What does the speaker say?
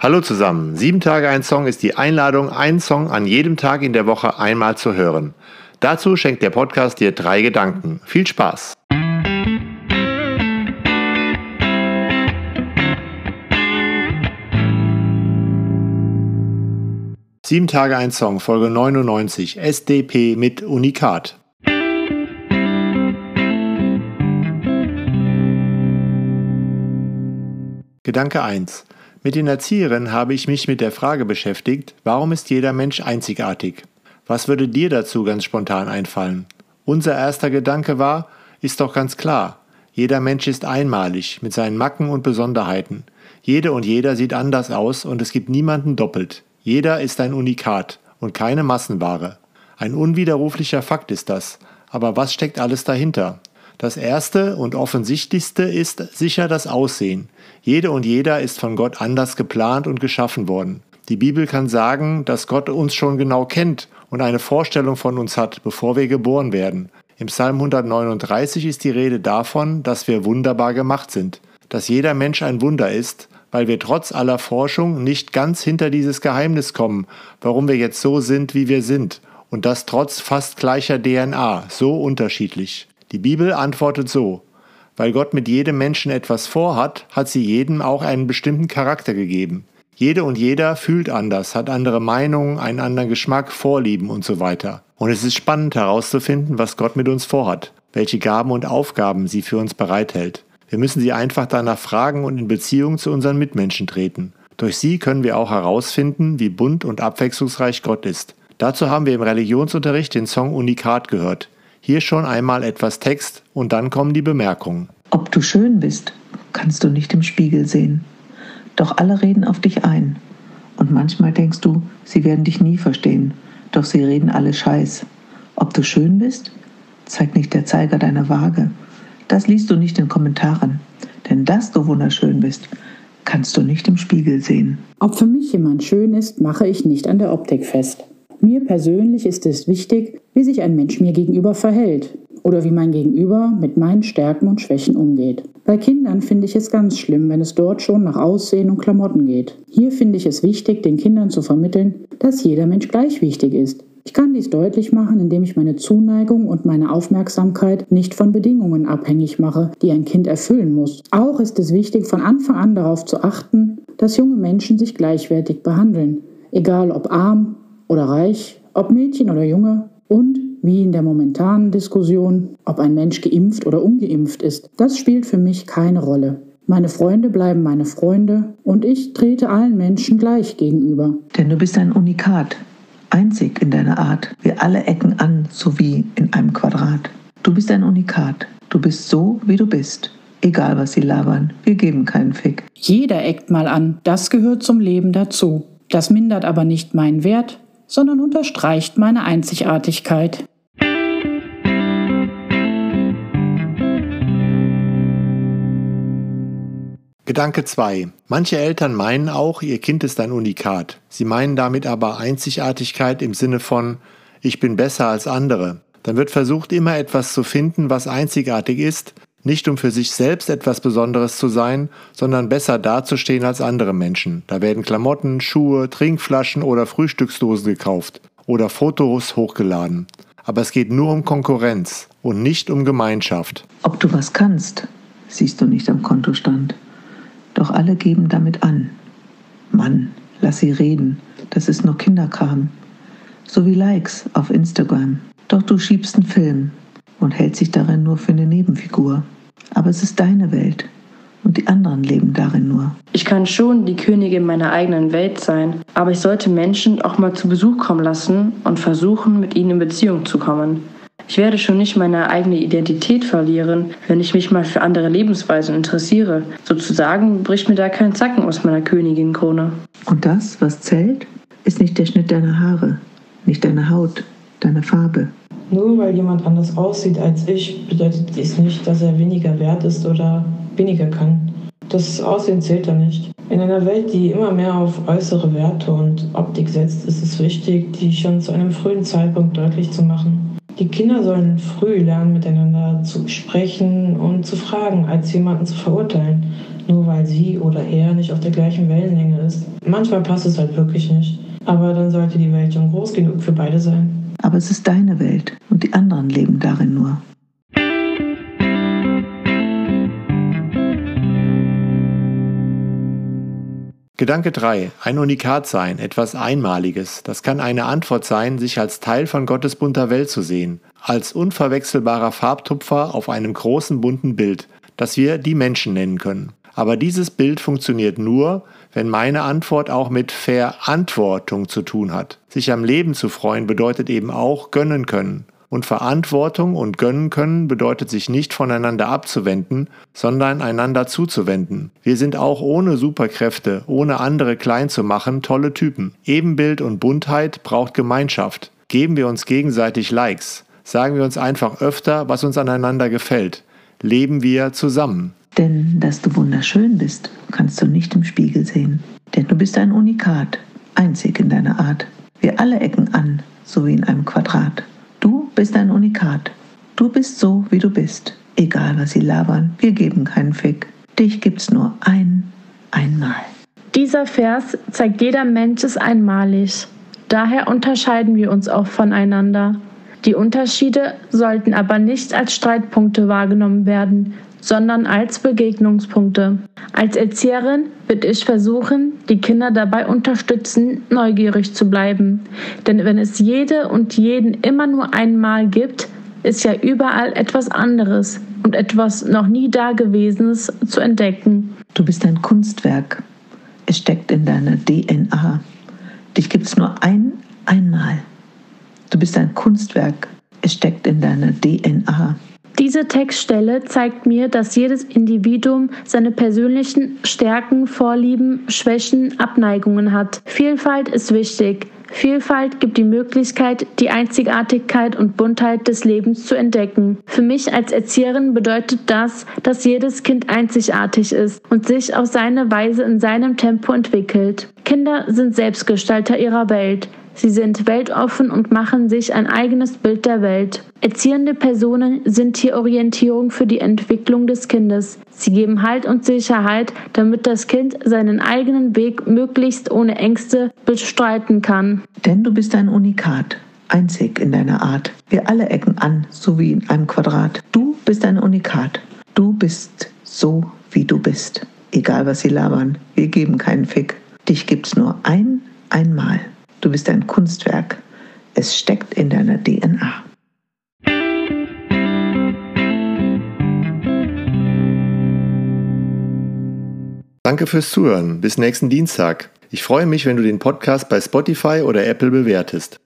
Hallo zusammen. Sieben Tage ein Song ist die Einladung, einen Song an jedem Tag in der Woche einmal zu hören. Dazu schenkt der Podcast dir drei Gedanken. Viel Spaß! Sieben Tage ein Song, Folge 99, SDP mit Unikat. Gedanke 1. Mit den Erzieherinnen habe ich mich mit der Frage beschäftigt, warum ist jeder Mensch einzigartig? Was würde dir dazu ganz spontan einfallen? Unser erster Gedanke war, ist doch ganz klar, jeder Mensch ist einmalig mit seinen Macken und Besonderheiten. Jede und jeder sieht anders aus und es gibt niemanden doppelt. Jeder ist ein Unikat und keine Massenware. Ein unwiderruflicher Fakt ist das. Aber was steckt alles dahinter? Das erste und offensichtlichste ist sicher das Aussehen. Jede und jeder ist von Gott anders geplant und geschaffen worden. Die Bibel kann sagen, dass Gott uns schon genau kennt und eine Vorstellung von uns hat, bevor wir geboren werden. Im Psalm 139 ist die Rede davon, dass wir wunderbar gemacht sind, dass jeder Mensch ein Wunder ist, weil wir trotz aller Forschung nicht ganz hinter dieses Geheimnis kommen, warum wir jetzt so sind, wie wir sind, und das trotz fast gleicher DNA, so unterschiedlich. Die Bibel antwortet so, weil Gott mit jedem Menschen etwas vorhat, hat sie jedem auch einen bestimmten Charakter gegeben. Jede und jeder fühlt anders, hat andere Meinungen, einen anderen Geschmack, Vorlieben und so weiter. Und es ist spannend herauszufinden, was Gott mit uns vorhat, welche Gaben und Aufgaben sie für uns bereithält. Wir müssen sie einfach danach fragen und in Beziehung zu unseren Mitmenschen treten. Durch sie können wir auch herausfinden, wie bunt und abwechslungsreich Gott ist. Dazu haben wir im Religionsunterricht den Song Unikat gehört. Hier schon einmal etwas Text und dann kommen die Bemerkungen. Ob du schön bist, kannst du nicht im Spiegel sehen. Doch alle reden auf dich ein. Und manchmal denkst du, sie werden dich nie verstehen. Doch sie reden alle Scheiß. Ob du schön bist, zeigt nicht der Zeiger deiner Waage. Das liest du nicht in Kommentaren. Denn dass du wunderschön bist, kannst du nicht im Spiegel sehen. Ob für mich jemand schön ist, mache ich nicht an der Optik fest. Mir persönlich ist es wichtig, wie sich ein Mensch mir gegenüber verhält oder wie mein Gegenüber mit meinen Stärken und Schwächen umgeht. Bei Kindern finde ich es ganz schlimm, wenn es dort schon nach Aussehen und Klamotten geht. Hier finde ich es wichtig, den Kindern zu vermitteln, dass jeder Mensch gleich wichtig ist. Ich kann dies deutlich machen, indem ich meine Zuneigung und meine Aufmerksamkeit nicht von Bedingungen abhängig mache, die ein Kind erfüllen muss. Auch ist es wichtig, von Anfang an darauf zu achten, dass junge Menschen sich gleichwertig behandeln, egal ob arm oder reich, ob Mädchen oder Junge und wie in der momentanen Diskussion, ob ein Mensch geimpft oder ungeimpft ist, das spielt für mich keine Rolle. Meine Freunde bleiben meine Freunde und ich trete allen Menschen gleich gegenüber. Denn du bist ein Unikat, einzig in deiner Art. Wir alle ecken an, so wie in einem Quadrat. Du bist ein Unikat. Du bist so, wie du bist. Egal, was sie labern, wir geben keinen Fick. Jeder eckt mal an, das gehört zum Leben dazu. Das mindert aber nicht meinen Wert, sondern unterstreicht meine Einzigartigkeit. Gedanke 2. Manche Eltern meinen auch, ihr Kind ist ein Unikat. Sie meinen damit aber Einzigartigkeit im Sinne von ich bin besser als andere. Dann wird versucht, immer etwas zu finden, was einzigartig ist, nicht um für sich selbst etwas Besonderes zu sein, sondern besser dazustehen als andere Menschen. Da werden Klamotten, Schuhe, Trinkflaschen oder Frühstücksdosen gekauft oder Fotos hochgeladen. Aber es geht nur um Konkurrenz und nicht um Gemeinschaft. Ob du was kannst, siehst du nicht am Kontostand. Doch alle geben damit an. Mann, lass sie reden, das ist nur Kinderkram. So wie Likes auf Instagram. Doch du schiebst einen Film, und hält sich darin nur für eine Nebenfigur. Aber es ist deine Welt und die anderen leben darin nur. Ich kann schon die Königin meiner eigenen Welt sein, aber ich sollte Menschen auch mal zu Besuch kommen lassen und versuchen, mit ihnen in Beziehung zu kommen. Ich werde schon nicht meine eigene Identität verlieren, wenn ich mich mal für andere Lebensweisen interessiere. Sozusagen bricht mir da kein Zacken aus meiner Königin-Krone. Und das, was zählt, ist nicht der Schnitt deiner Haare, nicht deine Haut, deine Farbe, nur weil jemand anders aussieht als ich, bedeutet dies nicht, dass er weniger wert ist oder weniger kann. Das Aussehen zählt da nicht. In einer Welt, die immer mehr auf äußere Werte und Optik setzt, ist es wichtig, die schon zu einem frühen Zeitpunkt deutlich zu machen. Die Kinder sollen früh lernen, miteinander zu sprechen und zu fragen, als jemanden zu verurteilen. nur weil sie oder er nicht auf der gleichen Wellenlänge ist. Manchmal passt es halt wirklich nicht. Aber dann sollte die Welt schon groß genug für beide sein. Aber es ist deine Welt und die anderen leben darin nur. Gedanke 3. Ein Unikat sein, etwas Einmaliges. Das kann eine Antwort sein, sich als Teil von Gottes bunter Welt zu sehen, als unverwechselbarer Farbtupfer auf einem großen bunten Bild, das wir die Menschen nennen können. Aber dieses Bild funktioniert nur, wenn meine Antwort auch mit Verantwortung zu tun hat. Sich am Leben zu freuen bedeutet eben auch gönnen können. Und Verantwortung und gönnen können bedeutet sich nicht voneinander abzuwenden, sondern einander zuzuwenden. Wir sind auch ohne Superkräfte, ohne andere klein zu machen, tolle Typen. Ebenbild und Buntheit braucht Gemeinschaft. Geben wir uns gegenseitig Likes. Sagen wir uns einfach öfter, was uns aneinander gefällt. Leben wir zusammen. Denn dass du wunderschön bist, kannst du nicht im Spiegel sehen. Denn du bist ein Unikat, einzig in deiner Art. Wir alle ecken an, so wie in einem Quadrat. Du bist ein Unikat. Du bist so, wie du bist. Egal, was sie labern, wir geben keinen Fick. Dich gibt's nur ein, einmal. Dieser Vers zeigt, jeder Mensch ist einmalig. Daher unterscheiden wir uns auch voneinander. Die Unterschiede sollten aber nicht als Streitpunkte wahrgenommen werden, sondern als Begegnungspunkte. Als Erzieherin wird ich versuchen, die Kinder dabei unterstützen, neugierig zu bleiben. Denn wenn es jede und jeden immer nur einmal gibt, ist ja überall etwas anderes und etwas noch nie Dagewesenes zu entdecken. Du bist ein Kunstwerk. Es steckt in deiner DNA. Dich gibt es nur ein einmal. Du bist ein Kunstwerk. Es steckt in deiner DNA. Diese Textstelle zeigt mir, dass jedes Individuum seine persönlichen Stärken, Vorlieben, Schwächen, Abneigungen hat. Vielfalt ist wichtig. Vielfalt gibt die Möglichkeit, die Einzigartigkeit und Buntheit des Lebens zu entdecken. Für mich als Erzieherin bedeutet das, dass jedes Kind einzigartig ist und sich auf seine Weise in seinem Tempo entwickelt. Kinder sind Selbstgestalter ihrer Welt. Sie sind weltoffen und machen sich ein eigenes Bild der Welt. Erziehende Personen sind hier Orientierung für die Entwicklung des Kindes. Sie geben Halt und Sicherheit, damit das Kind seinen eigenen Weg möglichst ohne Ängste bestreiten kann. Denn du bist ein Unikat, einzig in deiner Art. Wir alle ecken an, so wie in einem Quadrat. Du bist ein Unikat. Du bist so, wie du bist. Egal was sie labern, wir geben keinen Fick. Dich gibt's nur ein, einmal. Du bist ein Kunstwerk. Es steckt in deiner DNA. Danke fürs Zuhören. Bis nächsten Dienstag. Ich freue mich, wenn du den Podcast bei Spotify oder Apple bewertest.